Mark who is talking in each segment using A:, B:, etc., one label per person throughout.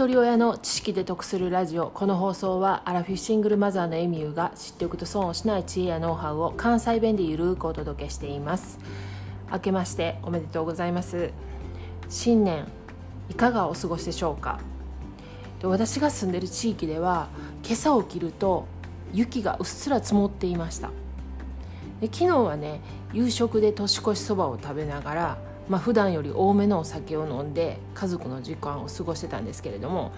A: 一人親の知識で得するラジオ。この放送はアラフィフシングルマザーのエミューが知っておくと損をしない知恵やノウハウを関西弁でゆるくお届けしています。明けましておめでとうございます。新年いかがお過ごしでしょうか？で私が住んでる地域では今朝起きると雪がうっすら積もっていました。で昨日はね夕食で年越しそばを食べながらまあ普段より多めのお酒を飲んで家族の時間を過ごしてたんですけれども、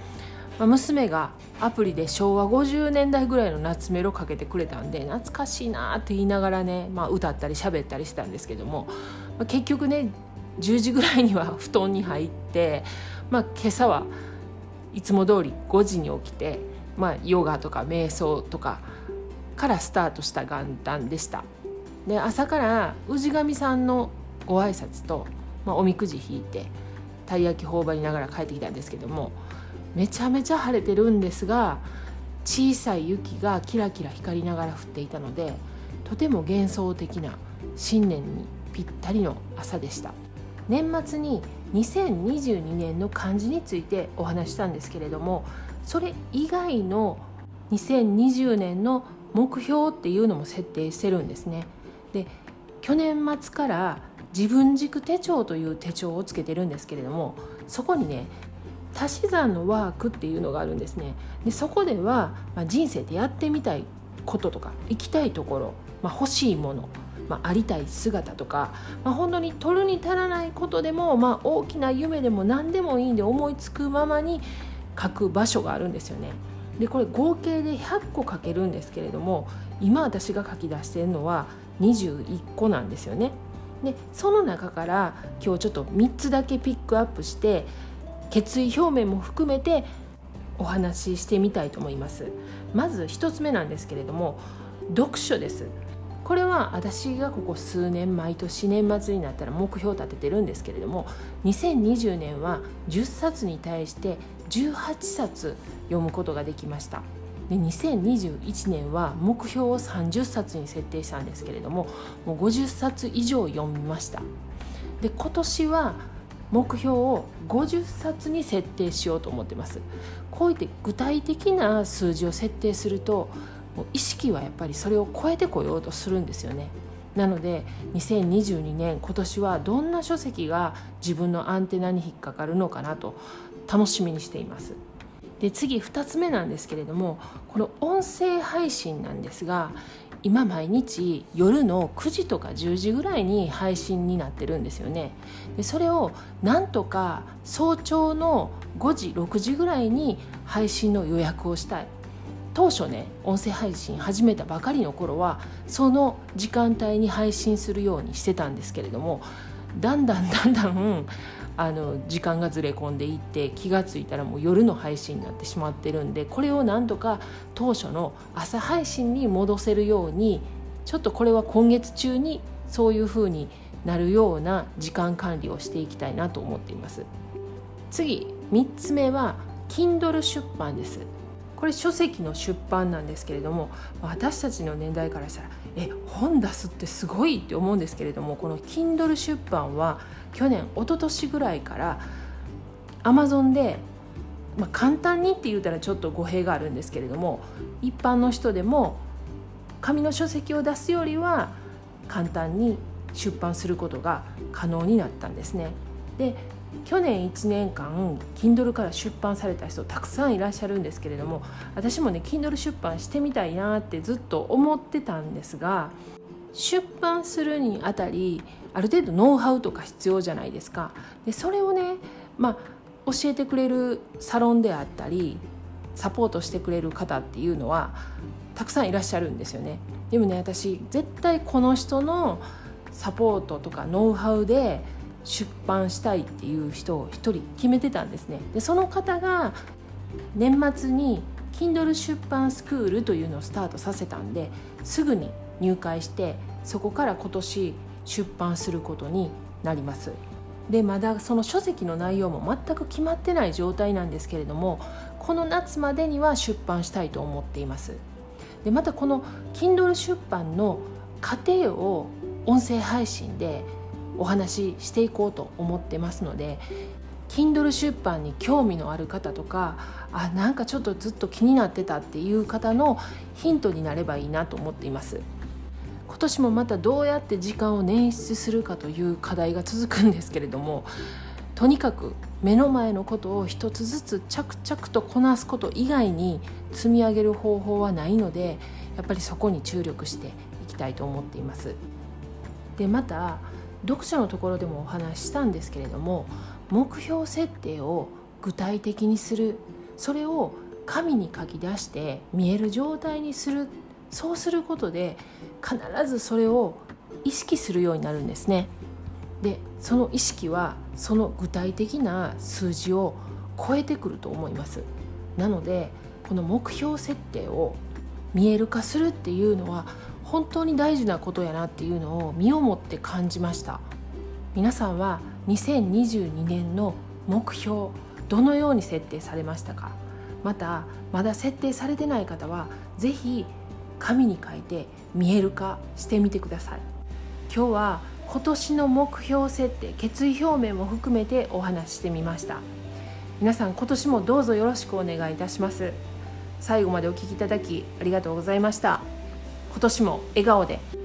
A: まあ、娘がアプリで昭和50年代ぐらいの夏メロかけてくれたんで懐かしいなって言いながらね、まあ、歌ったり喋ったりしたんですけども、まあ、結局ね10時ぐらいには布団に入って、まあ、今朝はいつも通り5時に起きて、まあ、ヨガとか瞑想とかからスタートした元旦でした。で朝から氏神さんのご挨拶とまあ、おみくじ引いてたい焼き頬張りながら帰ってきたんですけどもめちゃめちゃ晴れてるんですが小さい雪がキラキラ光りながら降っていたのでとても幻想的な新年にぴったりの朝でした。年末に2022年の漢字についてお話したんですけれどもそれ以外の2020年の目標っていうのも設定してるんですね。で去年末から自分軸手帳という手帳をつけてるんですけれどもそこにね足し算のワークっていうのがあるんですねでそこでは、まあ、人生でやってみたいこととか行きたいところ、まあ、欲しいもの、まあ、ありたい姿とか、まあ、本当に取るに足らないことでも、まあ、大きな夢でも何でもいいんで思いつくままに書く場所があるんですよね。でこれ合計で100個書けるんですけれども今私が書き出してるのは21個なんですよね。でその中から今日ちょっと3つだけピックアップして決意表明も含めてお話ししてみたいと思います。まず1つ目なんですけれども読書です。これは私がここ数年毎年年末になったら目標を立ててるんですけれども2020年は10冊に対して18冊読むことができました。で2021年は目標を30冊に設定したんですけれどももう50冊以上読みました。で今年は目標を50冊に設定しようと思ってます。こういって具体的な数字を設定するともう意識はやっぱりそれを超えてこようとするんですよね。なので2022年今年はどんな書籍が自分のアンテナに引っかかるのかなと楽しみにしています。で次2つ目なんですけれどもこの音声配信なんですが今毎日夜の9時とか10時ぐらいに配信になってるんですよね。でそれをなんとか早朝の5時6時ぐらいに配信の予約をしたい。当初ね音声配信始めたばかりの頃はその時間帯に配信するようにしてたんですけれどもだんだんだんだんあの時間がずれ込んでいって気が付いたらもう夜の配信になってしまってるんでこれをなんとか当初の朝配信に戻せるようにちょっとこれは今月中にそういうふうになるような時間管理をしていきたいなと思っています。次3つ目は Kindle 出版です。これ書籍の出版なんですけれども私たちの年代からしたらえ本出すってすごいって思うんですけれどもこの Kindle 出版は去年一昨年ぐらいからアマゾンで、まあ、簡単にって言うたらちょっと語弊があるんですけれども一般の人でも紙の書籍を出すよりは簡単に出版することが可能になったんですね。で去年1年間 Kindle から出版された人たくさんいらっしゃるんですけれども私もね Kindle 出版してみたいなってずっと思ってたんですが出版するにあたりある程度ノウハウとか必要じゃないですか。でそれをね、まあ、教えてくれるサロンであったりサポートしてくれる方っていうのはたくさんいらっしゃるんですよね。でもね私絶対この人のサポートとかノウハウで出版したいっていう人を1人決めてたんですね。でその方が年末に Kindle 出版スクールというのをスタートさせたんですぐに入会してそこから今年出版することになります。でまだその書籍の内容も全く決まってない状態なんですけれどもこの夏までには出版したいと思っています。でまたこの Kindle 出版の過程を音声配信でお話ししていこうと思ってますので Kindle 出版に興味のある方とかあなんかちょっとずっと気になってたっていう方のヒントになればいいなと思っています。今年もまたどうやって時間を捻出するかという課題が続くんですけれどもとにかく目の前のことを一つずつ着々とこなすこと以外に積み上げる方法はないのでやっぱりそこに注力していきたいと思っています。でまた読書のところでもお話ししたんですけれども目標設定を具体的にする。それを紙に書き出して見える状態にする。そうすることで必ずそれを意識するようになるんですね。でその意識はその具体的な数字を超えてくると思います。なのでこの目標設定を見える化するっていうのは本当に大事なことやなっていうのを身をもって感じました。皆さんは2022年の目標どのように設定されましたか？またまだ設定されてない方は是非紙に書いて見える化してみてください。今日は今年の目標設定決意表明も含めてお話ししてみました。皆さん今年もどうぞよろしくお願いいたします。最後までお聴きいただきありがとうございました。今年も笑顔で。